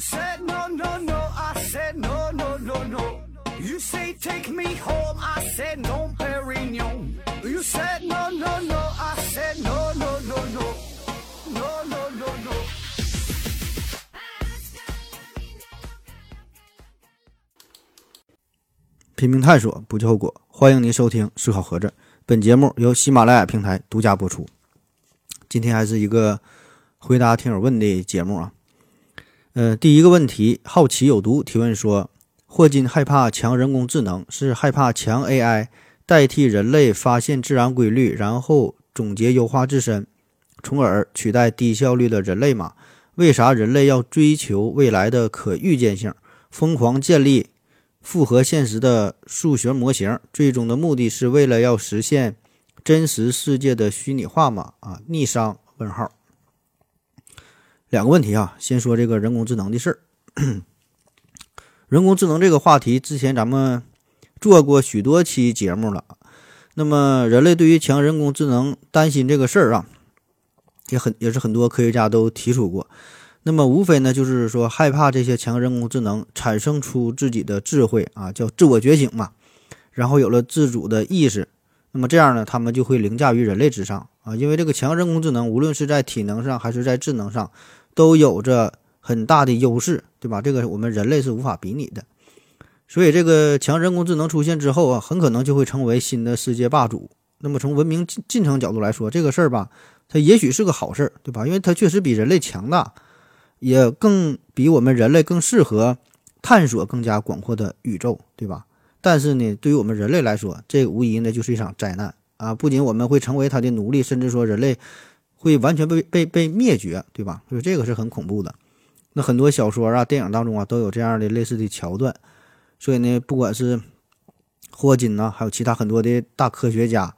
said no no no, I said no no no no. You say take me home, I said no, Perignon. You said no no no, I said no no no no, no no no no. 拼命探索，不计后果。欢迎您收听《思考盒子》，本节目由喜马拉雅平台独家播出。今天还是一个回答听友问的节目啊。呃，第一个问题，好奇有毒提问说：霍金害怕强人工智能，是害怕强 AI 代替人类发现自然规律，然后总结优化自身，从而取代低效率的人类吗？为啥人类要追求未来的可预见性，疯狂建立？复合现实的数学模型，最终的目的是为了要实现真实世界的虚拟化吗？啊，逆商？问号。两个问题啊，先说这个人工智能的事儿。人工智能这个话题，之前咱们做过许多期节目了。那么，人类对于强人工智能担心这个事儿啊，也很也是很多科学家都提出过。那么无非呢，就是说害怕这些强人工智能产生出自己的智慧啊，叫自我觉醒嘛，然后有了自主的意识，那么这样呢，他们就会凌驾于人类之上啊，因为这个强人工智能无论是在体能上还是在智能上，都有着很大的优势，对吧？这个我们人类是无法比拟的，所以这个强人工智能出现之后啊，很可能就会成为新的世界霸主。那么从文明进进程角度来说，这个事儿吧，它也许是个好事儿，对吧？因为它确实比人类强大。也更比我们人类更适合探索更加广阔的宇宙，对吧？但是呢，对于我们人类来说，这无疑呢就是一场灾难啊！不仅我们会成为它的奴隶，甚至说人类会完全被被被灭绝，对吧？所以这个是很恐怖的。那很多小说啊、电影当中啊都有这样的类似的桥段。所以呢，不管是霍金呐，还有其他很多的大科学家。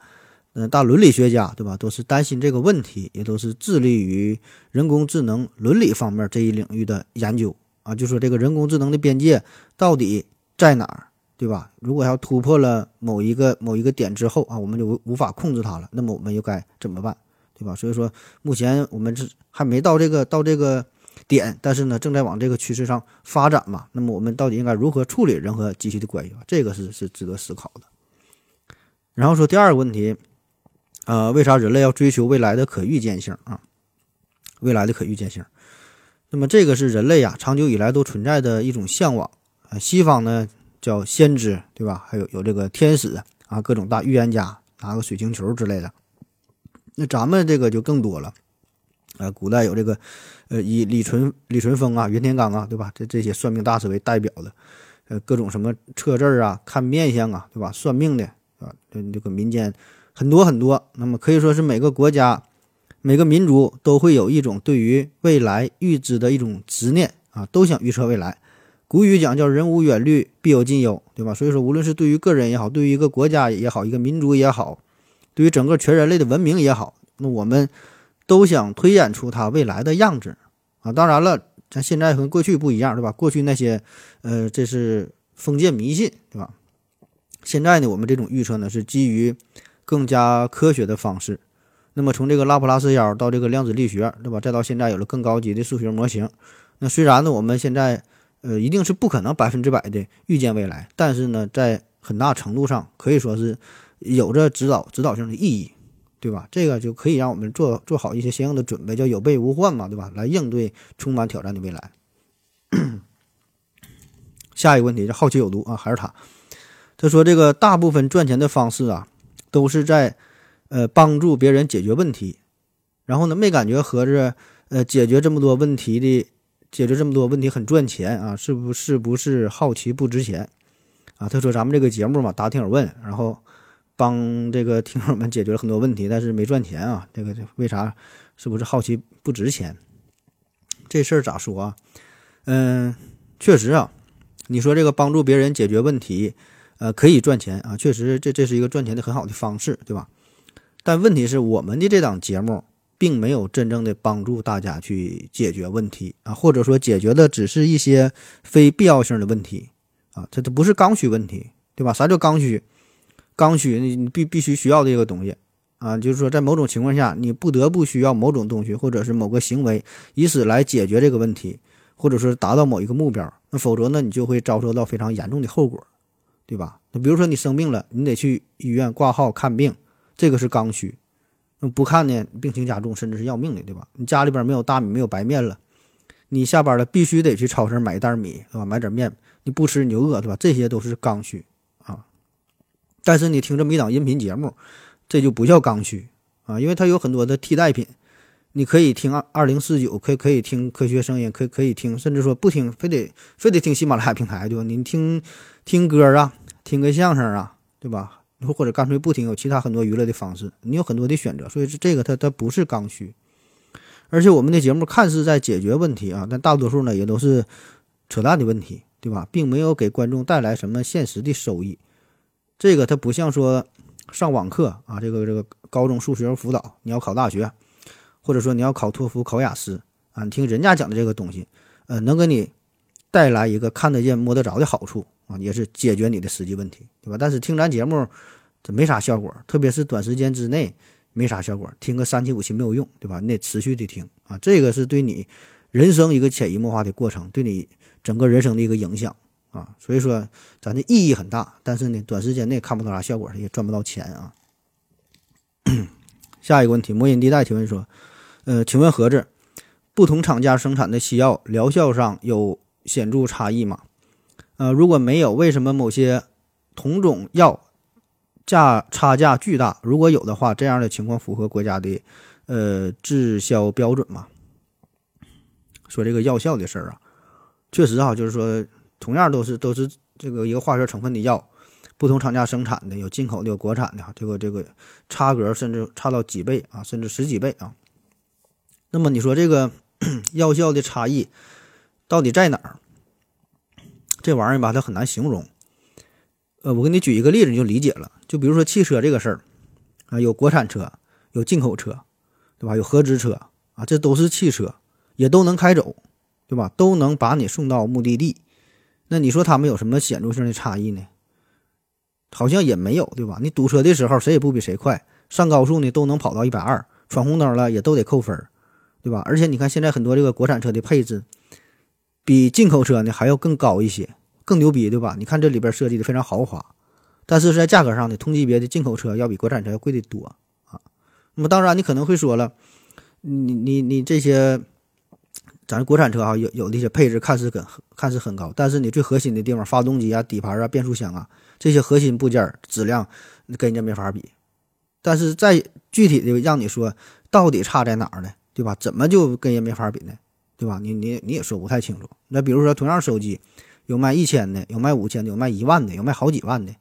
嗯，大伦理学家对吧，都是担心这个问题，也都是致力于人工智能伦理方面这一领域的研究啊。就说这个人工智能的边界到底在哪儿，对吧？如果要突破了某一个某一个点之后啊，我们就无无法控制它了，那么我们又该怎么办，对吧？所以说，目前我们是还没到这个到这个点，但是呢，正在往这个趋势上发展嘛。那么我们到底应该如何处理人和机器的关系？这个是是值得思考的。然后说第二个问题。呃，为啥人类要追求未来的可预见性啊？未来的可预见性，那么这个是人类呀长久以来都存在的一种向往啊。西方呢叫先知，对吧？还有有这个天使啊，各种大预言家拿个水晶球之类的。那咱们这个就更多了，呃，古代有这个呃以李淳李淳风啊、袁天罡啊，对吧？这这些算命大师为代表的，呃，各种什么测字啊、看面相啊，对吧？算命的啊，这这个民间。很多很多，那么可以说是每个国家、每个民族都会有一种对于未来预知的一种执念啊，都想预测未来。古语讲叫“人无远虑，必有近忧”，对吧？所以说，无论是对于个人也好，对于一个国家也好，一个民族也好，对于整个全人类的文明也好，那我们都想推演出它未来的样子啊。当然了，咱现在和过去不一样，对吧？过去那些，呃，这是封建迷信，对吧？现在呢，我们这种预测呢，是基于。更加科学的方式，那么从这个拉普拉斯妖到这个量子力学，对吧？再到现在有了更高级的数学模型。那虽然呢，我们现在呃一定是不可能百分之百的预见未来，但是呢，在很大程度上可以说是有着指导指导性的意义，对吧？这个就可以让我们做做好一些相应的准备，叫有备无患嘛，对吧？来应对充满挑战的未来。下一个问题，叫好奇有毒啊，还是他？他说这个大部分赚钱的方式啊。都是在，呃，帮助别人解决问题，然后呢，没感觉合着，呃，解决这么多问题的，解决这么多问题很赚钱啊？是不是不是好奇不值钱啊？他说咱们这个节目嘛，答听友问，然后帮这个听友们解决了很多问题，但是没赚钱啊？这个为啥？是不是好奇不值钱？这事儿咋说啊？嗯，确实啊，你说这个帮助别人解决问题。呃，可以赚钱啊，确实，这这是一个赚钱的很好的方式，对吧？但问题是，我们的这档节目并没有真正的帮助大家去解决问题啊，或者说解决的只是一些非必要性的问题啊，这都不是刚需问题，对吧？啥叫刚需？刚需，你必必须需要的一个东西啊，就是说在某种情况下，你不得不需要某种东西或者是某个行为，以此来解决这个问题。或者说达到某一个目标，那否则呢，你就会遭受到非常严重的后果，对吧？那比如说你生病了，你得去医院挂号看病，这个是刚需。那不看呢，病情加重，甚至是要命的，对吧？你家里边没有大米，没有白面了，你下班了必须得去超市买一袋米，对吧？买点面，你不吃你就饿，对吧？这些都是刚需。但是你听这么一档音频节目，这就不叫刚需啊，因为它有很多的替代品。你可以听二二零四九，可以可以听科学声音，可以可以听，甚至说不听，非得非得听喜马拉雅平台，对吧？你听听歌啊，听个相声啊，对吧？或者干脆不听，有其他很多娱乐的方式，你有很多的选择。所以这个它它不是刚需，而且我们的节目看似在解决问题啊，但大多数呢也都是扯淡的问题，对吧？并没有给观众带来什么现实的收益。这个它不像说上网课啊，这个这个高中数学辅导，你要考大学。或者说你要考托福、考雅思啊，你听人家讲的这个东西，呃，能给你带来一个看得见、摸得着的好处啊，也是解决你的实际问题，对吧？但是听咱节目，这没啥效果，特别是短时间之内没啥效果，听个三期五期没有用，对吧？你得持续的听啊，这个是对你人生一个潜移默化的过程，对你整个人生的一个影响啊。所以说，咱的意义很大，但是呢，短时间内看不到啥效果，也赚不到钱啊。下一个问题，魔音地带提问说。呃，请问盒子，不同厂家生产的西药疗效上有显著差异吗？呃，如果没有，为什么某些同种药价差价巨大？如果有的话，这样的情况符合国家的呃滞销标准吗？说这个药效的事儿啊，确实啊，就是说同样都是都是这个一个化学成分的药，不同厂家生产的，有进口的，有国产的，这个这个差格甚至差到几倍啊，甚至十几倍啊。那么你说这个 药效的差异到底在哪儿？这玩意儿吧，它很难形容。呃，我给你举一个例子，你就理解了。就比如说汽车这个事儿啊，有国产车，有进口车，对吧？有合资车啊，这都是汽车，也都能开走，对吧？都能把你送到目的地。那你说他们有什么显著性的差异呢？好像也没有，对吧？你堵车的时候，谁也不比谁快，上高速呢都能跑到一百二，闯红灯了也都得扣分。对吧？而且你看，现在很多这个国产车的配置，比进口车呢还要更高一些，更牛逼，对吧？你看这里边设计的非常豪华，但是在价格上呢，同级别的进口车要比国产车要贵得多啊。那么当然，你可能会说了，你你你这些，咱国产车啊，有有的些配置看似很看似很高，但是你最核心的地方，发动机啊、底盘啊、变速箱啊这些核心部件质量跟人家没法比。但是再具体的让你说，到底差在哪儿呢？对吧？怎么就跟人没法比呢？对吧？你你你也说不太清楚。那比如说，同样手机，有卖一千的，有卖五千的，有卖一万的，有卖好几万的。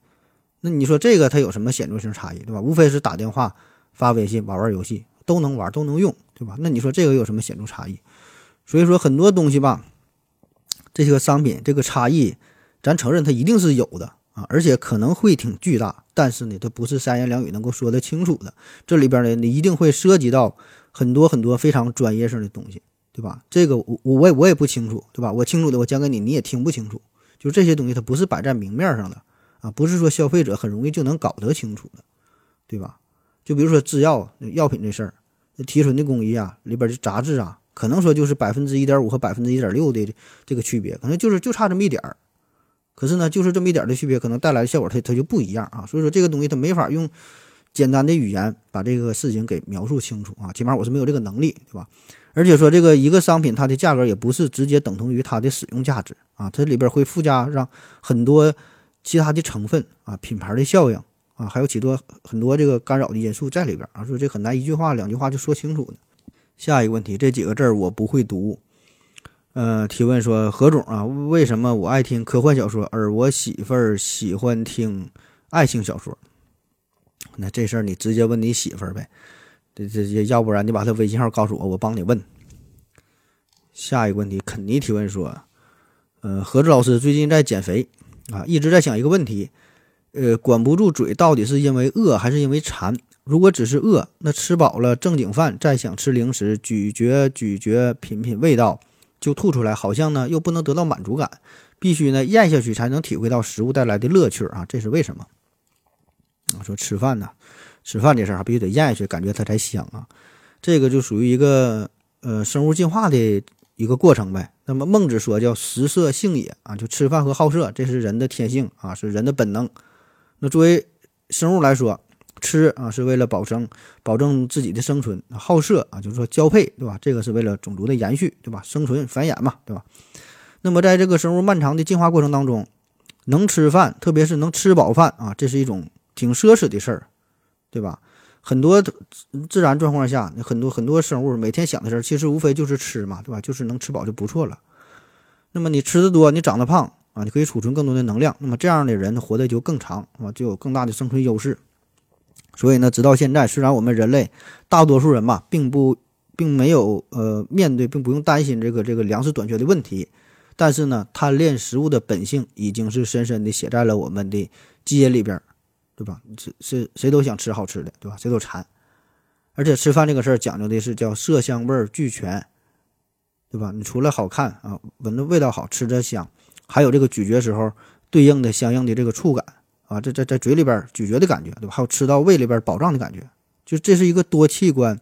那你说这个它有什么显著性差异？对吧？无非是打电话、发微信、玩玩游戏都能玩，都能用，对吧？那你说这个有什么显著差异？所以说很多东西吧，这些个商品这个差异，咱承认它一定是有的啊，而且可能会挺巨大。但是呢，它不是三言两语能够说得清楚的。这里边呢，你一定会涉及到。很多很多非常专业性的东西，对吧？这个我我也我也不清楚，对吧？我清楚的我讲给你，你也听不清楚。就这些东西，它不是摆在明面上的啊，不是说消费者很容易就能搞得清楚的，对吧？就比如说制药药品这事儿，提纯的工艺啊，里边的杂质啊，可能说就是百分之一点五和百分之一点六的这个区别，可能就是就差这么一点儿。可是呢，就是这么一点的区别，可能带来的效果它它就不一样啊。所以说这个东西它没法用。简单的语言把这个事情给描述清楚啊，起码我是没有这个能力，对吧？而且说这个一个商品它的价格也不是直接等同于它的使用价值啊，它里边会附加上很多其他的成分啊，品牌的效应啊，还有许多很多这个干扰的因素在里边啊，说这很难一句话两句话就说清楚的。下一个问题，这几个字儿我不会读。呃，提问说何总啊，为什么我爱听科幻小说，而我媳妇儿喜欢听爱情小说？那这事儿你直接问你媳妇儿呗，这这要不然你把他微信号告诉我，我帮你问。下一个问题，肯尼提问说，呃，何志老师最近在减肥啊，一直在想一个问题，呃，管不住嘴到底是因为饿还是因为馋？如果只是饿，那吃饱了正经饭再想吃零食，咀嚼咀嚼品品味道就吐出来，好像呢又不能得到满足感，必须呢咽下去才能体会到食物带来的乐趣啊，这是为什么？我，说吃饭呢，吃饭这事儿必须得咽下去，感觉它才香啊。这个就属于一个呃生物进化的一个过程呗。那么孟子说叫食色性也啊，就吃饭和好色，这是人的天性啊，是人的本能。那作为生物来说，吃啊是为了保证保证自己的生存，好色啊就是说交配，对吧？这个是为了种族的延续，对吧？生存繁衍嘛，对吧？那么在这个生物漫长的进化过程当中，能吃饭，特别是能吃饱饭啊，这是一种挺奢侈的事儿，对吧？很多自然状况下，很多很多生物每天想的事儿，其实无非就是吃嘛，对吧？就是能吃饱就不错了。那么你吃的多，你长得胖啊，你可以储存更多的能量，那么这样的人活得就更长啊，就有更大的生存优势。所以呢，直到现在，虽然我们人类大多数人嘛，并不并没有呃面对，并不用担心这个这个粮食短缺的问题，但是呢，贪恋食物的本性已经是深深的写在了我们的基因里边。对吧？是是，谁都想吃好吃的，对吧？谁都馋，而且吃饭这个事儿讲究的是叫色香味俱全，对吧？你除了好看啊，闻着味道好，吃着香，还有这个咀嚼时候对应的相应的这个触感啊，这在在嘴里边咀嚼的感觉，对吧？还有吃到胃里边饱胀的感觉，就这是一个多器官、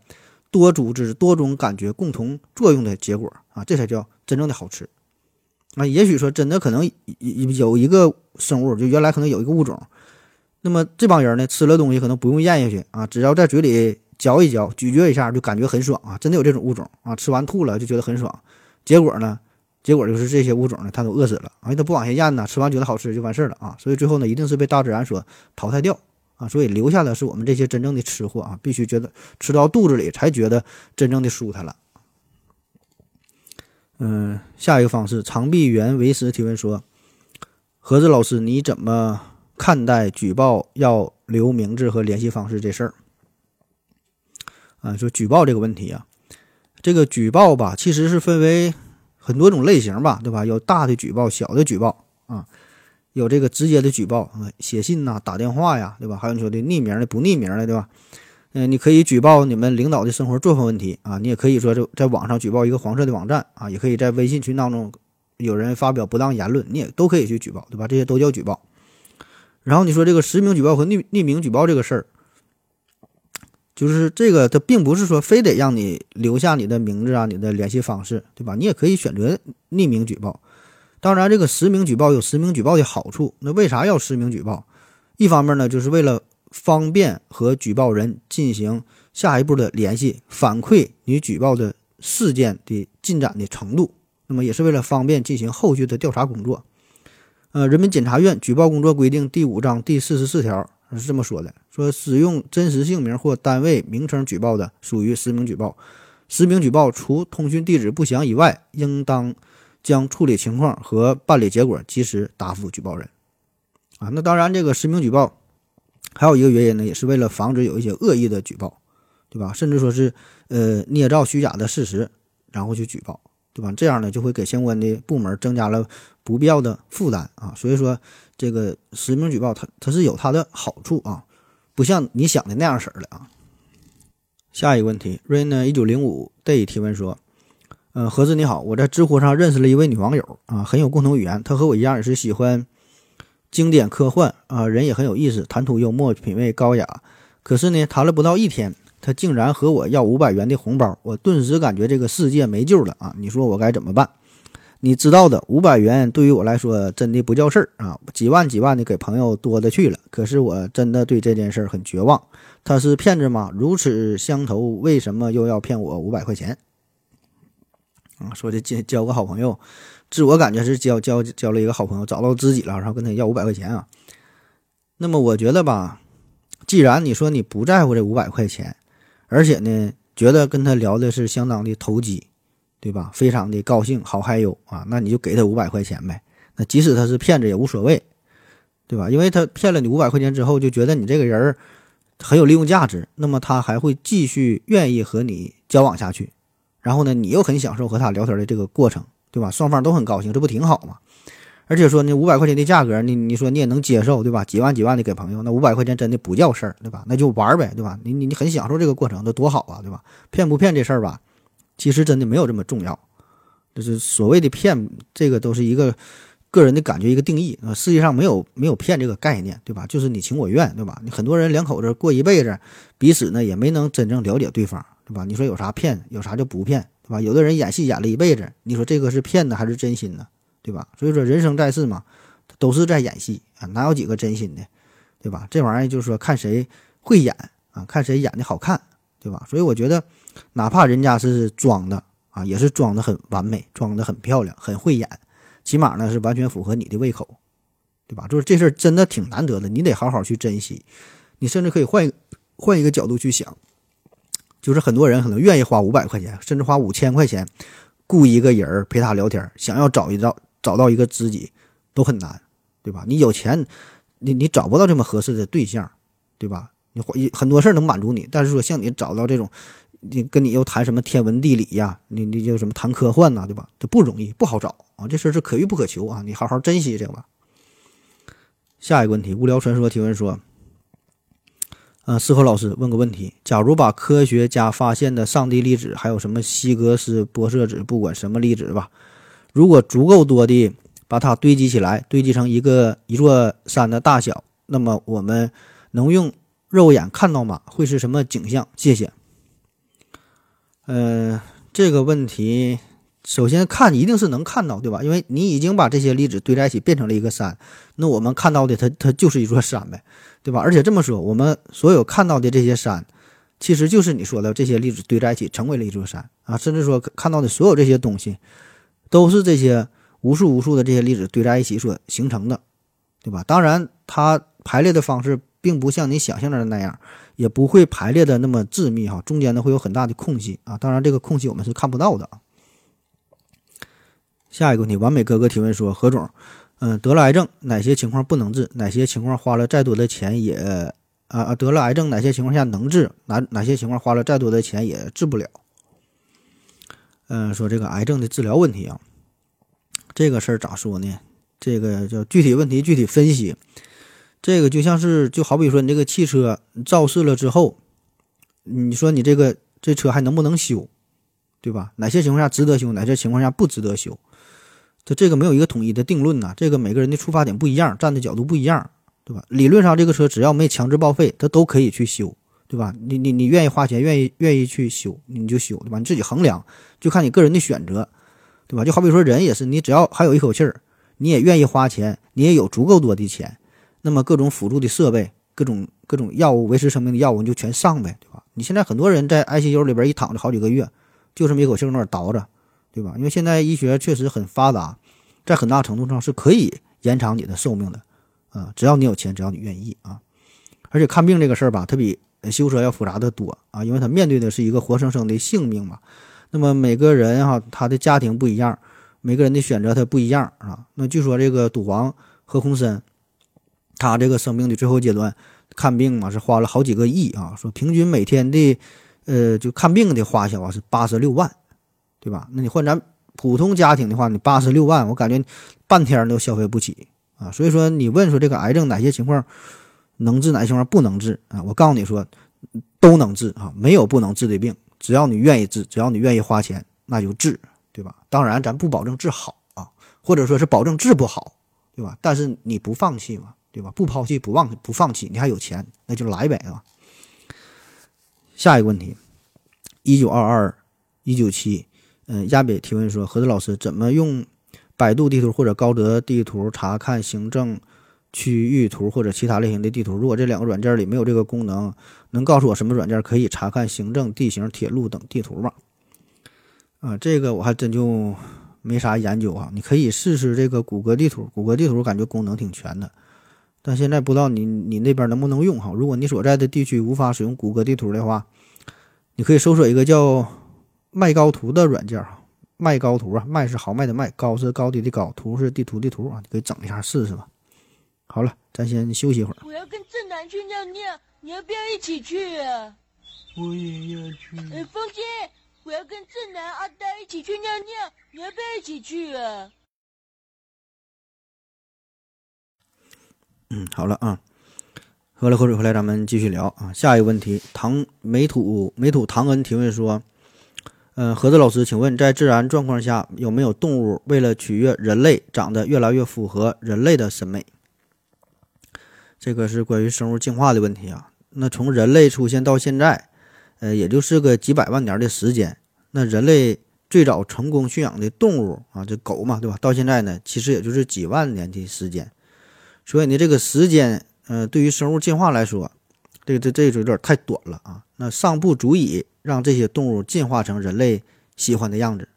多组织、多种感觉共同作用的结果啊，这才叫真正的好吃。啊，也许说真的可能有一个生物，就原来可能有一个物种。那么这帮人呢，吃了东西可能不用咽下去啊，只要在嘴里嚼一嚼、咀嚼一下，就感觉很爽啊！真的有这种物种啊，吃完吐了就觉得很爽。结果呢，结果就是这些物种呢，它都饿死了啊，它不往下咽呢，吃完觉得好吃就完事儿了啊。所以最后呢，一定是被大自然所淘汰掉啊。所以留下的是我们这些真正的吃货啊，必须觉得吃到肚子里才觉得真正的舒坦了。嗯，下一个方式，长臂猿为师提问说：盒子老师，你怎么？看待举报要留名字和联系方式这事儿，啊，说举报这个问题啊，这个举报吧，其实是分为很多种类型吧，对吧？有大的举报，小的举报啊，有这个直接的举报，写信呐，打电话呀，对吧？还有你说的匿名的、不匿名的，对吧？嗯，你可以举报你们领导的生活作风问题啊，你也可以说就在网上举报一个黄色的网站啊，也可以在微信群当中有人发表不当言论，你也都可以去举报，对吧？这些都叫举报。然后你说这个实名举报和匿匿名举报这个事儿，就是这个，它并不是说非得让你留下你的名字啊、你的联系方式，对吧？你也可以选择匿名举报。当然，这个实名举报有实名举报的好处。那为啥要实名举报？一方面呢，就是为了方便和举报人进行下一步的联系，反馈你举报的事件的进展的程度。那么也是为了方便进行后续的调查工作。呃，人民检察院举报工作规定第五章第四十四条是这么说的：说使用真实姓名或单位名称举报的，属于实名举报。实名举报除通讯地址不详以外，应当将处理情况和办理结果及时答复举报人。啊，那当然，这个实名举报还有一个原因呢，也是为了防止有一些恶意的举报，对吧？甚至说是呃捏造虚假的事实，然后去举报。对吧？这样呢，就会给相关的部门增加了不必要的负担啊。所以说，这个实名举报它它是有它的好处啊，不像你想的那样式儿的啊。下一个问题，rain 一九零五 day 提问说：，呃，何子你好，我在知乎上认识了一位女网友啊，很有共同语言，她和我一样也是喜欢经典科幻啊，人也很有意思，谈吐幽默，品味高雅。可是呢，谈了不到一天。他竟然和我要五百元的红包，我顿时感觉这个世界没救了啊！你说我该怎么办？你知道的，五百元对于我来说真的不叫事儿啊，几万几万的给朋友多的去了。可是我真的对这件事很绝望。他是骗子吗？如此相投，为什么又要骗我五百块钱？啊，说的交交个好朋友，自我感觉是交交交了一个好朋友，找到知己了，然后跟他要五百块钱啊。那么我觉得吧，既然你说你不在乎这五百块钱，而且呢，觉得跟他聊的是相当的投机，对吧？非常的高兴，好嗨哟啊！那你就给他五百块钱呗。那即使他是骗子也无所谓，对吧？因为他骗了你五百块钱之后，就觉得你这个人很有利用价值，那么他还会继续愿意和你交往下去。然后呢，你又很享受和他聊天的这个过程，对吧？双方都很高兴，这不挺好吗？而且说呢，五百块钱的价格，你你说你也能接受，对吧？几万几万的给朋友，那五百块钱真的不叫事儿，对吧？那就玩呗，对吧？你你你很享受这个过程，那多好啊，对吧？骗不骗这事儿吧，其实真的没有这么重要。就是所谓的骗，这个都是一个个人的感觉，一个定义啊。世界上没有没有骗这个概念，对吧？就是你情我愿，对吧？你很多人两口子过一辈子，彼此呢也没能真正了解对方，对吧？你说有啥骗，有啥就不骗，对吧？有的人演戏演了一辈子，你说这个是骗的还是真心呢？对吧？所以说人生在世嘛，都是在演戏啊，哪有几个真心的，对吧？这玩意儿就是说看谁会演啊，看谁演的好看，对吧？所以我觉得，哪怕人家是装的啊，也是装的很完美，装的很漂亮，很会演，起码呢是完全符合你的胃口，对吧？就是这事儿真的挺难得的，你得好好去珍惜。你甚至可以换换一个角度去想。就是很多人可能愿意花五百块钱，甚至花五千块钱，雇一个人陪他聊天，想要找一找找到一个知己，都很难，对吧？你有钱，你你找不到这么合适的对象，对吧？你很多事儿能满足你，但是说像你找到这种，你跟你又谈什么天文地理呀，你你就什么谈科幻呐，对吧？这不容易，不好找啊，这事儿是可遇不可求啊，你好好珍惜这个吧。下一个问题，无聊传说提问说。嗯，思考老师问个问题：假如把科学家发现的上帝粒子，还有什么希格斯玻色子，不管什么粒子吧，如果足够多的把它堆积起来，堆积成一个一座山的大小，那么我们能用肉眼看到吗？会是什么景象？谢谢。嗯，这个问题。首先看一定是能看到，对吧？因为你已经把这些粒子堆在一起变成了一个山，那我们看到的它它就是一座山呗，对吧？而且这么说，我们所有看到的这些山，其实就是你说的这些粒子堆在一起成为了一座山啊。甚至说看到的所有这些东西，都是这些无数无数的这些粒子堆在一起所形成的，对吧？当然，它排列的方式并不像你想象的那样，也不会排列的那么致密哈，中间呢会有很大的空隙啊。当然，这个空隙我们是看不到的。下一个问题，完美哥哥提问说：何总，嗯，得了癌症，哪些情况不能治？哪些情况花了再多的钱也啊啊？得了癌症，哪些情况下能治？哪哪些情况花了再多的钱也治不了？嗯，说这个癌症的治疗问题啊，这个事儿咋说呢？这个叫具体问题具体分析。这个就像是就好比说你这个汽车肇事了之后，你说你这个这车还能不能修？对吧？哪些情况下值得修？哪些情况下不值得修？就这个没有一个统一的定论呐，这个每个人的出发点不一样，站的角度不一样，对吧？理论上这个车只要没强制报废，它都可以去修，对吧？你你你愿意花钱，愿意愿意去修，你就修，对吧？你自己衡量，就看你个人的选择，对吧？就好比说人也是，你只要还有一口气儿，你也愿意花钱，你也有足够多的钱，那么各种辅助的设备，各种各种药物维持生命的药物你就全上呗，对吧？你现在很多人在 ICU 里边一躺着好几个月，就这么一口气儿那倒着。对吧？因为现在医学确实很发达，在很大程度上是可以延长你的寿命的，啊，只要你有钱，只要你愿意啊。而且看病这个事儿吧，它比修车要复杂的多啊，因为它面对的是一个活生生的性命嘛。那么每个人哈，他的家庭不一样，每个人的选择他不一样啊。那据说这个赌王何鸿燊，他这个生病的最后阶段看病嘛，是花了好几个亿啊，说平均每天的呃就看病的花销啊是八十六万。对吧？那你换咱普通家庭的话，你八十六万，我感觉半天都消费不起啊。所以说，你问说这个癌症哪些情况能治，哪些情况不能治啊？我告诉你说，都能治啊，没有不能治的病，只要你愿意治，只要你愿意花钱，那就治，对吧？当然，咱不保证治好啊，或者说是保证治不好，对吧？但是你不放弃嘛，对吧？不抛弃，不忘，不放弃，你还有钱，那就来呗，啊。下一个问题，一九二二，一九七。嗯，亚北提问说：“何子老师，怎么用百度地图或者高德地图查看行政区域图或者其他类型的地图？如果这两个软件里没有这个功能，能告诉我什么软件可以查看行政、地形、铁路等地图吗？”啊，这个我还真就没啥研究啊。你可以试试这个谷歌地图，谷歌地图感觉功能挺全的，但现在不知道你你那边能不能用哈。如果你所在的地区无法使用谷歌地图的话，你可以搜索一个叫。麦高图的软件哈，麦高图啊，麦是豪迈的麦，高是高低的高，图是地图的图啊，你可以整一下试试吧。好了，咱先休息一会儿。我要跟正南去尿尿，你要不要一起去啊？我也要去。哎，风姐，我要跟正南、阿呆一起去尿尿，你要不要一起去啊？嗯，好了啊，喝了口水回来，咱们继续聊啊。下一个问题，唐美土美土唐恩提问说。嗯，盒子老师，请问在自然状况下有没有动物为了取悦人类，长得越来越符合人类的审美？这个是关于生物进化的问题啊。那从人类出现到现在，呃，也就是个几百万年的时间。那人类最早成功驯养的动物啊，这狗嘛，对吧？到现在呢，其实也就是几万年的时间。所以呢，这个时间，呃，对于生物进化来说，这这这就有点太短了啊。那尚不足以让这些动物进化成人类喜欢的样子。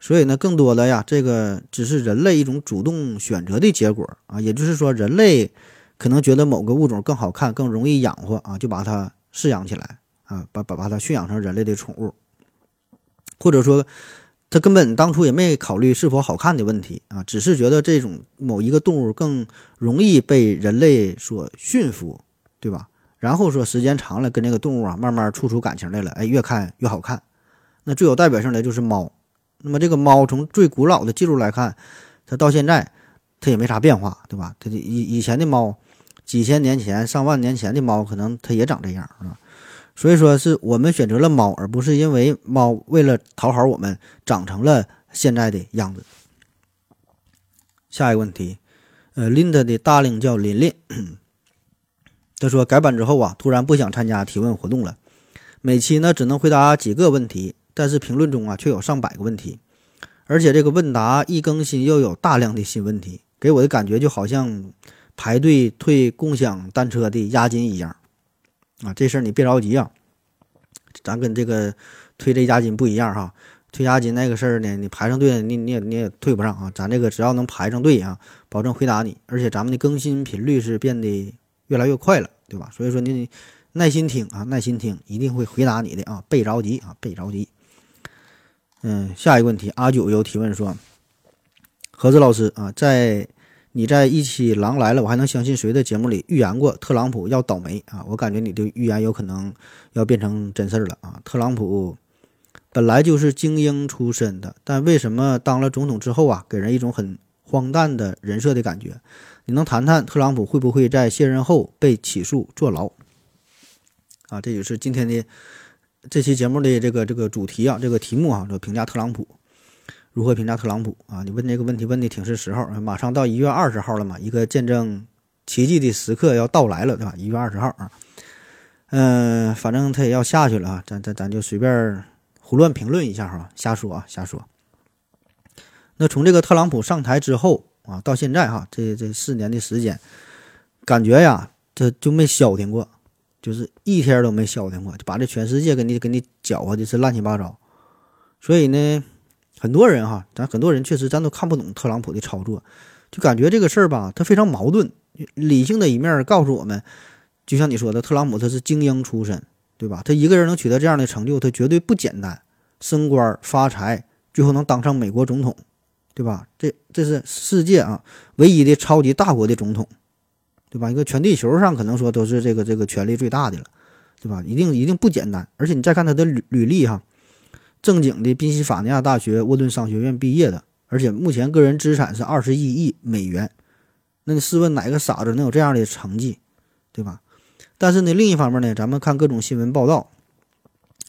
所以呢，更多的呀，这个只是人类一种主动选择的结果啊。也就是说，人类可能觉得某个物种更好看、更容易养活啊，就把它饲养起来啊，把把把它驯养成人类的宠物，或者说，他根本当初也没考虑是否好看的问题啊，只是觉得这种某一个动物更容易被人类所驯服，对吧？然后说时间长了，跟这个动物啊慢慢处出感情来了，哎，越看越好看。那最有代表性的就是猫。那么这个猫从最古老的记录来看，它到现在它也没啥变化，对吧？它以以前的猫，几千年前、上万年前的猫，可能它也长这样，啊。所以说是我们选择了猫，而不是因为猫为了讨好我们长成了现在的样子。下一个问题，呃，Linda 的大领叫琳琳，他说改版之后啊，突然不想参加提问活动了，每期呢只能回答几个问题。但是评论中啊，却有上百个问题，而且这个问答一更新又有大量的新问题，给我的感觉就好像排队退共享单车的押金一样啊！这事儿你别着急啊，咱跟这个退这押金不一样哈。退押金那个事儿呢，你排上队，你你也你也退不上啊。咱这个只要能排上队啊，保证回答你，而且咱们的更新频率是变得越来越快了，对吧？所以说你耐心听啊，耐心听，一定会回答你的啊，别着急啊，别着急。嗯，下一个问题，阿九又提问说：“何子老师啊，在你在一期《狼来了，我还能相信谁》的节目里预言过特朗普要倒霉啊？我感觉你的预言有可能要变成真事儿了啊！特朗普本来就是精英出身的，但为什么当了总统之后啊，给人一种很荒诞的人设的感觉？你能谈谈特朗普会不会在卸任后被起诉坐牢？啊，这就是今天的。”这期节目的这个这个主题啊，这个题目啊，说评价特朗普，如何评价特朗普啊？你问这个问题问的挺是时候，马上到一月二十号了嘛，一个见证奇迹的时刻要到来了，对吧？一月二十号啊，嗯，反正他也要下去了啊，咱咱咱就随便胡乱评论一下哈，瞎说啊，瞎说。那从这个特朗普上台之后啊，到现在哈，这这四年的时间，感觉呀，这就没消停过。就是一天都没消停过，就把这全世界给你给你搅和的是乱七八糟。所以呢，很多人哈，咱很多人确实咱都看不懂特朗普的操作，就感觉这个事儿吧，他非常矛盾。理性的一面告诉我们，就像你说的，特朗普他是精英出身，对吧？他一个人能取得这样的成就，他绝对不简单，升官发财，最后能当上美国总统，对吧？这这是世界啊唯一的超级大国的总统。对吧？一个全地球上可能说都是这个这个权力最大的了，对吧？一定一定不简单。而且你再看他的履履历哈，正经的宾夕法尼亚大学沃顿商学院毕业的，而且目前个人资产是二十一亿美元。那你试问哪个傻子能有这样的成绩，对吧？但是呢，另一方面呢，咱们看各种新闻报道，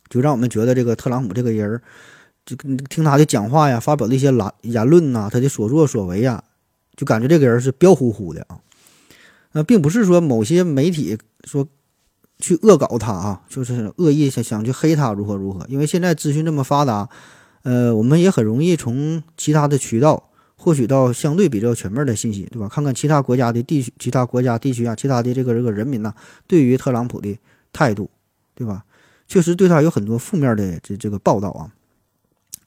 就让我们觉得这个特朗普这个人儿，就听他的讲话呀，发表的一些言言论呐，他的所作所为呀，就感觉这个人是彪呼呼的啊。那并不是说某些媒体说去恶搞他啊，就是恶意想想去黑他如何如何。因为现在资讯这么发达，呃，我们也很容易从其他的渠道获取到相对比较全面的信息，对吧？看看其他国家的地区、其他国家地区啊，其他的这个这个人民呐，对于特朗普的态度，对吧？确实对他有很多负面的这这个报道啊，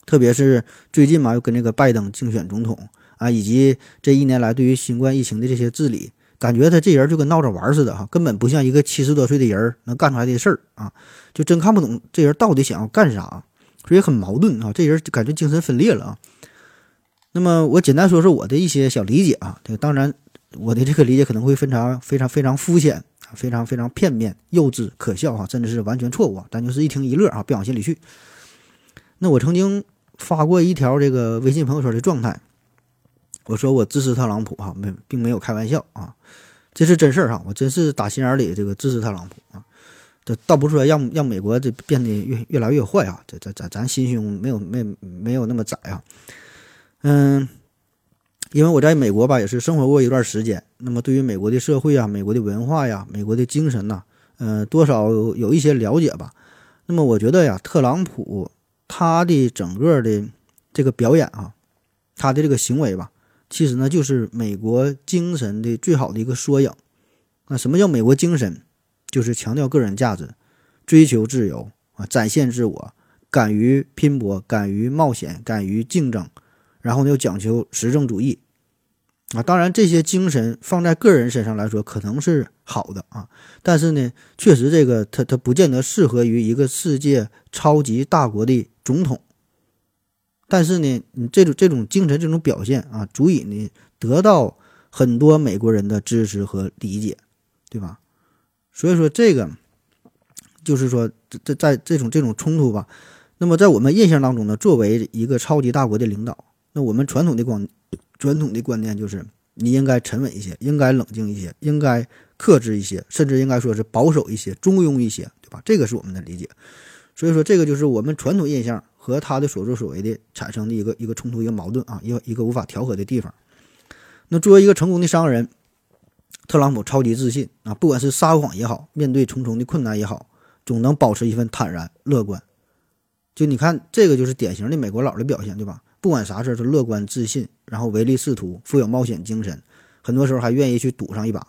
特别是最近嘛，又跟这个拜登竞选总统啊，以及这一年来对于新冠疫情的这些治理。感觉他这人就跟闹着玩似的哈，根本不像一个七十多岁的人能干出来的事儿啊！就真看不懂这人到底想要干啥，所以很矛盾啊！这人感觉精神分裂了啊！那么我简单说说我的一些小理解啊，这个当然我的这个理解可能会非常非常非常肤浅啊，非常非常片面、幼稚、可笑哈，甚至是完全错误啊！但就是一听一乐啊，别往心里去。那我曾经发过一条这个微信朋友圈的状态。我说我支持特朗普哈，没并没有开玩笑啊，这是真事儿哈，我真是打心眼里这个支持特朗普啊，这倒不是说让让美国这变得越越来越坏啊，这这咱咱心胸没有没没有那么窄啊，嗯，因为我在美国吧也是生活过一段时间，那么对于美国的社会啊、美国的文化呀、美国的精神呐，呃，多少有一些了解吧。那么我觉得呀，特朗普他的整个的这个表演啊，他的这个行为吧，其实呢就是美国精神的最好的一个缩影。那什么叫美国精神？就是强调个人价值，追求自由啊，展现自我，敢于拼搏，敢于冒险，敢于竞争，然后呢又讲求实证主义啊。当然，这些精神放在个人身上来说可能是好的啊，但是呢，确实这个它它不见得适合于一个世界超级大国的总统。但是呢，你这种这种精神这种表现啊，足以呢得到很多美国人的支持和理解。对吧？所以说这个就是说，在在这种这种冲突吧。那么在我们印象当中呢，作为一个超级大国的领导，那我们传统的观传统的观念就是，你应该沉稳一些，应该冷静一些，应该克制一些，甚至应该说是保守一些，中庸一些，对吧？这个是我们的理解。所以说，这个就是我们传统印象和他的所作所为的产生的一个一个冲突、一个矛盾啊，一个一个无法调和的地方。那作为一个成功的商人。特朗普超级自信啊，不管是撒谎也好，面对重重的困难也好，总能保持一份坦然乐观。就你看，这个就是典型的美国佬的表现，对吧？不管啥事儿都乐观自信，然后唯利是图，富有冒险精神，很多时候还愿意去赌上一把，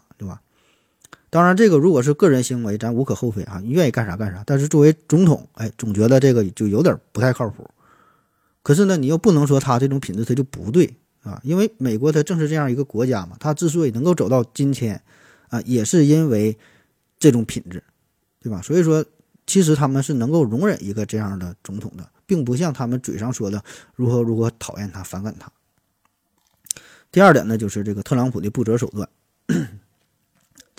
当然，这个如果是个人行为，咱无可厚非啊，你愿意干啥干啥。但是作为总统，哎，总觉得这个就有点不太靠谱。可是呢，你又不能说他这种品质他就不对。啊，因为美国它正是这样一个国家嘛，它之所以能够走到今天，啊，也是因为这种品质，对吧？所以说，其实他们是能够容忍一个这样的总统的，并不像他们嘴上说的如何如何讨厌他、反感他。第二点呢，就是这个特朗普的不择手段。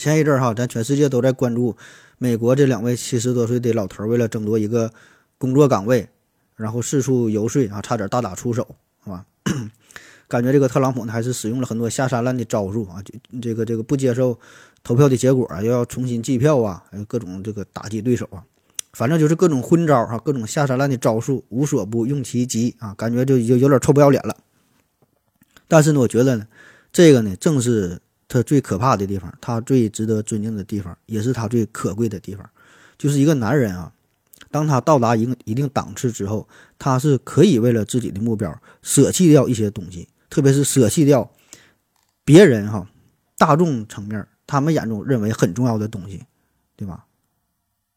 前一阵儿哈，咱全世界都在关注美国这两位七十多岁的老头为了争夺一个工作岗位，然后四处游说啊，差点大打出手，是吧？感觉这个特朗普呢，还是使用了很多下三滥的招数啊，就这个这个不接受投票的结果啊，又要重新计票啊，还有各种这个打击对手啊，反正就是各种昏招啊，各种下三滥的招数，无所不用其极啊，感觉就有有点臭不要脸了。但是呢，我觉得呢，这个呢，正是他最可怕的地方，他最值得尊敬的地方，也是他最可贵的地方，就是一个男人啊，当他到达一个一定档次之后，他是可以为了自己的目标舍弃掉一些东西。特别是舍弃掉别人哈，大众层面他们眼中认为很重要的东西，对吧？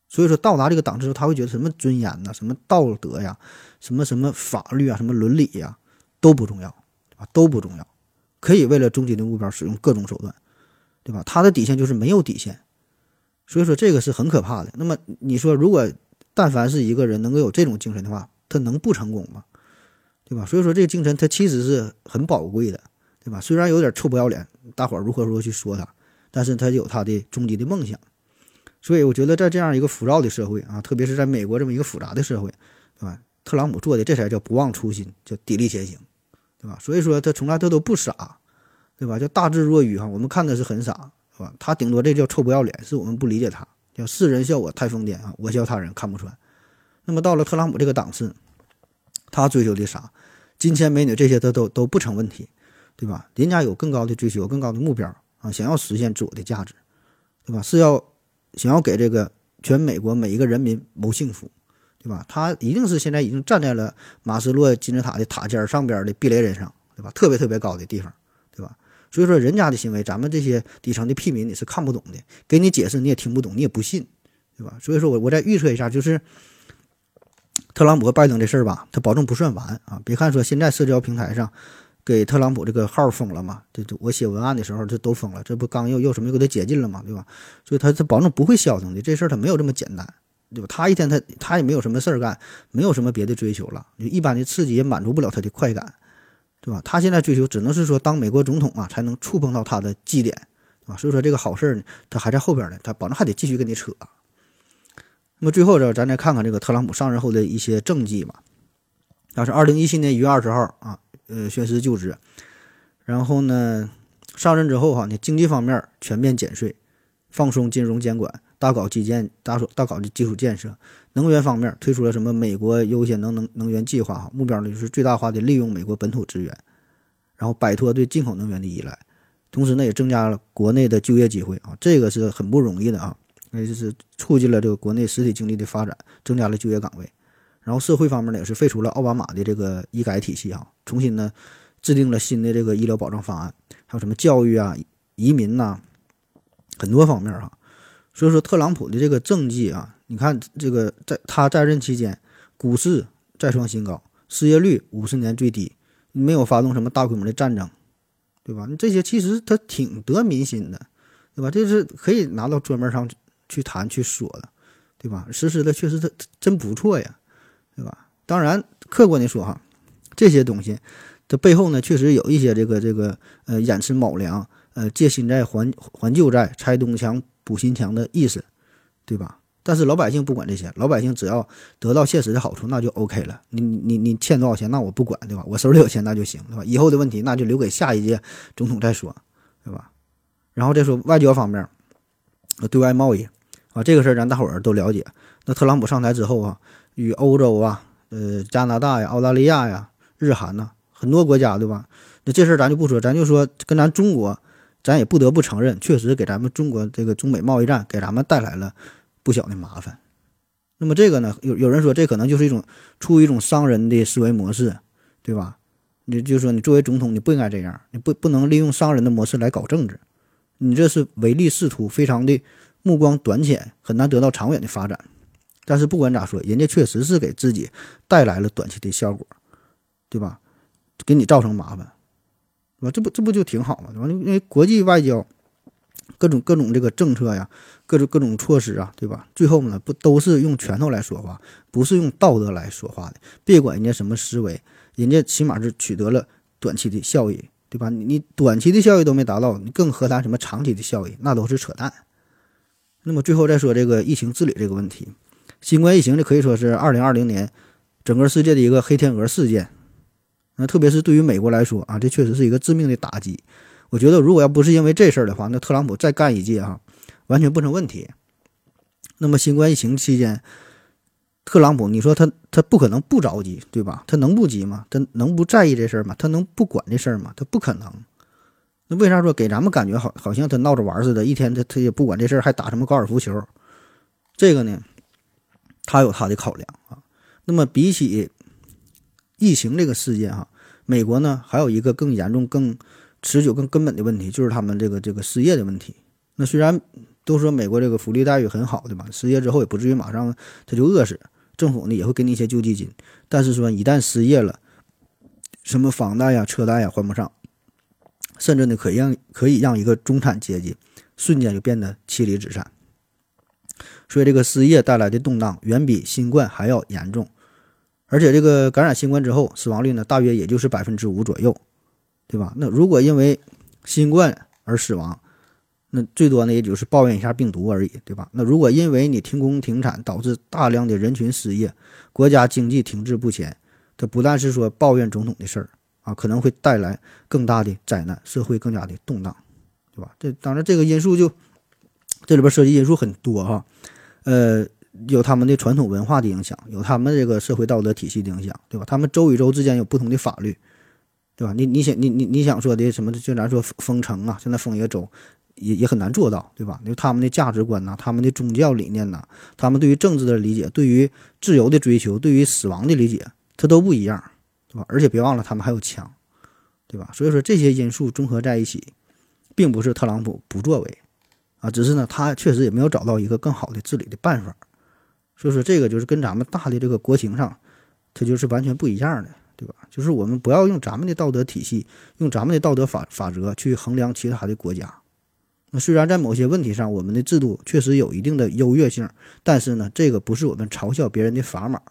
所以说到达这个档次，他会觉得什么尊严呐，什么道德呀，什么什么法律啊，什么伦理呀，都不重要，对吧？都不重要，可以为了终极的目标使用各种手段，对吧？他的底线就是没有底线，所以说这个是很可怕的。那么你说，如果但凡是一个人能够有这种精神的话，他能不成功吗？对吧？所以说这个精神他其实是很宝贵的，对吧？虽然有点臭不要脸，大伙如何如何去说他，但是他有他的终极的梦想。所以我觉得在这样一个浮躁的社会啊，特别是在美国这么一个复杂的社会，对吧？特朗普做的这才叫不忘初心，叫砥砺前行，对吧？所以说他从来他都不傻，对吧？叫大智若愚哈，我们看的是很傻，是吧？他顶多这叫臭不要脸，是我们不理解他，叫世人笑我太疯癫啊，我笑他人看不穿。那么到了特朗普这个档次。他追求的啥？金钱、美女这些，他都都不成问题，对吧？人家有更高的追求，更高的目标啊，想要实现自我的价值，对吧？是要想要给这个全美国每一个人民谋幸福，对吧？他一定是现在已经站在了马斯洛金字塔的塔尖上边的避雷针上，对吧？特别特别高的地方，对吧？所以说，人家的行为，咱们这些底层的屁民你是看不懂的，给你解释你也听不懂，你也不信，对吧？所以说我我再预测一下，就是。特朗普和拜登这事儿吧，他保证不算完啊！别看说现在社交平台上给特朗普这个号封了嘛，这这我写文案的时候这都封了，这不刚又又什么又给他解禁了嘛，对吧？所以他他保证不会消停的，这事儿他没有这么简单，对吧？他一天他他也没有什么事儿干，没有什么别的追求了，就一般的刺激也满足不了他的快感，对吧？他现在追求只能是说当美国总统啊，才能触碰到他的基点，对吧？所以说这个好事儿呢，他还在后边呢，他保证还得继续跟你扯。那么最后这，咱再看看这个特朗普上任后的一些政绩吧。他是二零一七年一月二十号啊，呃，宣誓就职。然后呢，上任之后哈，你经济方面全面减税，放松金融监管，大搞基建，大手大搞的基础建设。能源方面推出了什么美国优先能能能源计划哈，目标呢就是最大化的利用美国本土资源，然后摆脱对进口能源的依赖。同时呢，也增加了国内的就业机会啊，这个是很不容易的啊。那就是促进了这个国内实体经济的发展，增加了就业岗位，然后社会方面呢也是废除了奥巴马的这个医改体系啊，重新呢制定了新的这个医疗保障方案，还有什么教育啊、移民呐、很多方面哈。所以说特朗普的这个政绩啊，你看这个在他在任期间，股市再创新高，失业率五十年最低，没有发动什么大规模的战争，对吧？这些其实他挺得民心的，对吧？这是可以拿到桌面上去谈去说的，对吧？实施的确实他真不错呀，对吧？当然，客观的说哈，这些东西这背后呢，确实有一些这个这个呃寅吃卯粮，呃借新债还还旧债，拆东墙补新墙的意思，对吧？但是老百姓不管这些，老百姓只要得到现实的好处，那就 OK 了。你你你欠多少钱，那我不管，对吧？我手里有钱那就行，对吧？以后的问题那就留给下一届总统再说，对吧？然后再说外交方面，对外贸易啊，这个事儿咱大伙儿都了解。那特朗普上台之后啊，与欧洲啊、呃加拿大呀、澳大利亚呀、日韩呐很多国家，对吧？那这事儿咱就不说，咱就说跟咱中国。咱也不得不承认，确实给咱们中国这个中美贸易战给咱们带来了不小的麻烦。那么这个呢，有有人说这可能就是一种出于一种商人的思维模式，对吧？你就说你作为总统，你不应该这样，你不不能利用商人的模式来搞政治，你这是唯利是图，非常的目光短浅，很难得到长远的发展。但是不管咋说，人家确实是给自己带来了短期的效果，对吧？给你造成麻烦。吧？这不这不就挺好吗？完了，因为国际外交各种各种这个政策呀，各种各种措施啊，对吧？最后呢，不都是用拳头来说话，不是用道德来说话的。别管人家什么思维，人家起码是取得了短期的效益，对吧？你你短期的效益都没达到，你更何谈什么长期的效益？那都是扯淡。那么最后再说这个疫情治理这个问题，新冠疫情这可以说是二零二零年整个世界的一个黑天鹅事件。那特别是对于美国来说啊，这确实是一个致命的打击。我觉得如果要不是因为这事儿的话，那特朗普再干一届哈，完全不成问题。那么新冠疫情期间，特朗普，你说他他不可能不着急，对吧？他能不急吗？他能不在意这事儿吗？他能不管这事儿吗？他不可能。那为啥说给咱们感觉好好像他闹着玩似的？一天他他也不管这事儿，还打什么高尔夫球？这个呢，他有他的考量啊。那么比起疫情这个事件哈，美国呢还有一个更严重、更持久、更根本的问题，就是他们这个这个失业的问题。那虽然都说美国这个福利待遇很好，对吧？失业之后也不至于马上他就饿死，政府呢也会给你一些救济金。但是说一旦失业了，什么房贷呀、车贷呀还不上，甚至呢可以让可以让一个中产阶级瞬间就变得妻离子散。所以这个失业带来的动荡远比新冠还要严重。而且这个感染新冠之后，死亡率呢大约也就是百分之五左右，对吧？那如果因为新冠而死亡，那最多呢也就是抱怨一下病毒而已，对吧？那如果因为你停工停产导致大量的人群失业，国家经济停滞不前，这不但是说抱怨总统的事儿啊，可能会带来更大的灾难，社会更加的动荡，对吧？这当然这个因素就这里边涉及因素很多哈，呃。有他们的传统文化的影响，有他们这个社会道德体系的影响，对吧？他们州与州之间有不同的法律，对吧？你你想你你你想说的什么？就咱说封城啊，现在封一个州也也很难做到，对吧？因为他们的价值观呐，他们的宗教理念呐，他们对于政治的理解，对于自由的追求，对于死亡的理解，它都不一样，对吧？而且别忘了，他们还有枪，对吧？所以说这些因素综合在一起，并不是特朗普不作为啊，只是呢，他确实也没有找到一个更好的治理的办法。所以说，这个就是跟咱们大的这个国情上，它就是完全不一样的，对吧？就是我们不要用咱们的道德体系，用咱们的道德法法则去衡量其他的国家。那虽然在某些问题上，我们的制度确实有一定的优越性，但是呢，这个不是我们嘲笑别人的砝码，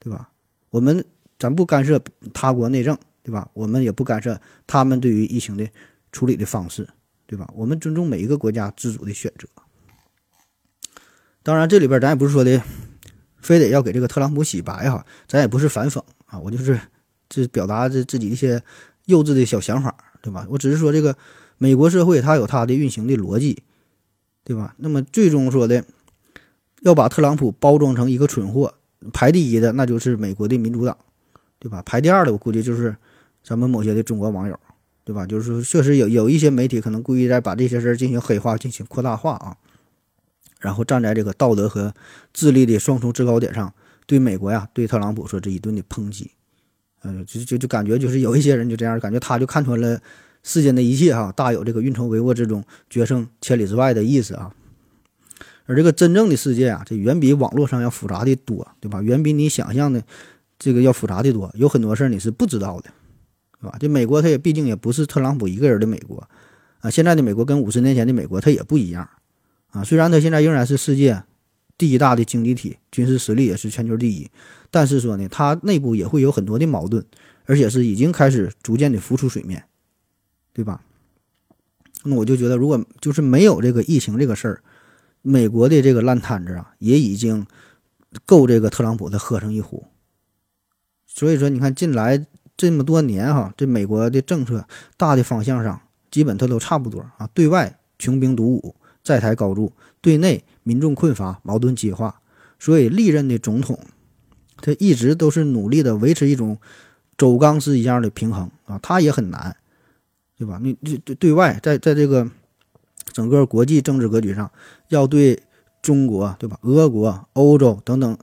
对吧？我们咱不干涉他国内政，对吧？我们也不干涉他们对于疫情的处理的方式，对吧？我们尊重每一个国家自主的选择。当然，这里边咱也不是说的，非得要给这个特朗普洗白哈，咱也不是反讽啊，我就是这表达这自己一些幼稚的小想法，对吧？我只是说这个美国社会它有它的运行的逻辑，对吧？那么最终说的要把特朗普包装成一个蠢货，排第一的那就是美国的民主党，对吧？排第二的我估计就是咱们某些的中国网友，对吧？就是说确实有有一些媒体可能故意在把这些事儿进行黑化，进行扩大化啊。然后站在这个道德和智力的双重制高点上对美国呀，对特朗普说这一顿的抨击，嗯，就就就感觉就是有一些人就这样，感觉他就看穿了世间的一切哈，大有这个运筹帷幄之中，决胜千里之外的意思啊。而这个真正的世界啊，这远比网络上要复杂的多，对吧？远比你想象的这个要复杂的多，有很多事儿你是不知道的，是吧？这美国它也毕竟也不是特朗普一个人的美国啊，现在的美国跟五十年前的美国它也不一样啊。虽然它现在仍然是世界第一大的经济体，军事实力也是全球第一，但是说呢，它内部也会有很多的矛盾，而且是已经开始逐渐的浮出水面，对吧？那我就觉得，如果就是没有这个疫情这个事儿。美国的这个烂摊子啊，也已经够这个特朗普的喝上一壶。所以说，你看近来这么多年哈，这美国的政策大的方向上，基本它都差不多啊。对外穷兵黩武，债台高筑；对内民众困乏，矛盾激化。所以历任的总统，他一直都是努力的维持一种走钢丝一样的平衡啊，他也很难，对吧？你对对对外在在这个。整个国际政治格局上，要对中国，对吧？俄国、欧洲等等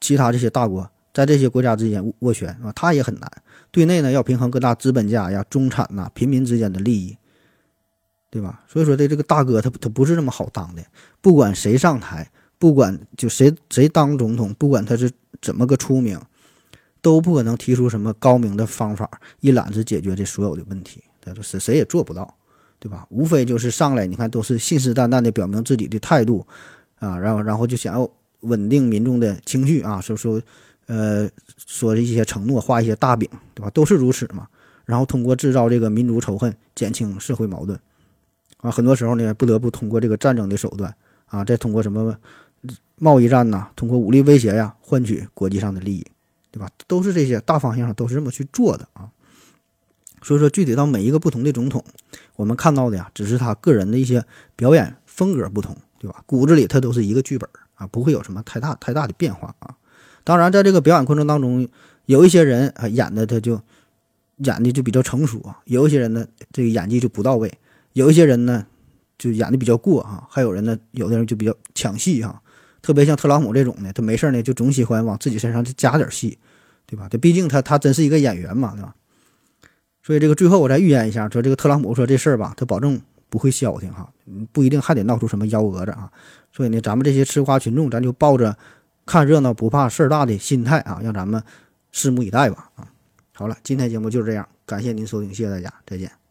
其他这些大国，在这些国家之间斡旋，啊，他也很难。对内呢，要平衡各大资本家呀、中产呐、平民之间的利益，对吧？所以说，这这个大哥他他不是那么好当的。不管谁上台，不管就谁谁当总统，不管他是怎么个出名，都不可能提出什么高明的方法，一揽子解决这所有的问题。他说是谁也做不到。对吧？无非就是上来，你看都是信誓旦旦的表明自己的态度，啊，然后然后就想要稳定民众的情绪啊，说说，呃，说一些承诺，画一些大饼，对吧？都是如此嘛。然后通过制造这个民族仇恨，减轻社会矛盾，啊，很多时候呢，不得不通过这个战争的手段啊，再通过什么贸易战呐，通过武力威胁呀，换取国际上的利益，对吧？都是这些大方向上都是这么去做的啊。所以说，具体到每一个不同的总统，我们看到的呀，只是他个人的一些表演风格不同，对吧？骨子里他都是一个剧本啊，不会有什么太大太大的变化啊。当然，在这个表演过程当中，有一些人啊演的他就演的就比较成熟啊，有一些人呢这个演技就不到位，有一些人呢就演的比较过啊，还有人呢，有的人就比较抢戏哈，特别像特朗普这种的，他没事呢就总喜欢往自己身上加点戏，对吧？这毕竟他他真是一个演员嘛，对吧？所以这个最后我再预言一下，说这个特朗普说这事儿吧，他保证不会消停哈，不一定还得闹出什么幺蛾子啊。所以呢，咱们这些吃瓜群众，咱就抱着看热闹不怕事儿大的心态啊，让咱们拭目以待吧啊。好了，今天节目就是这样，感谢您收听，谢谢大家，再见。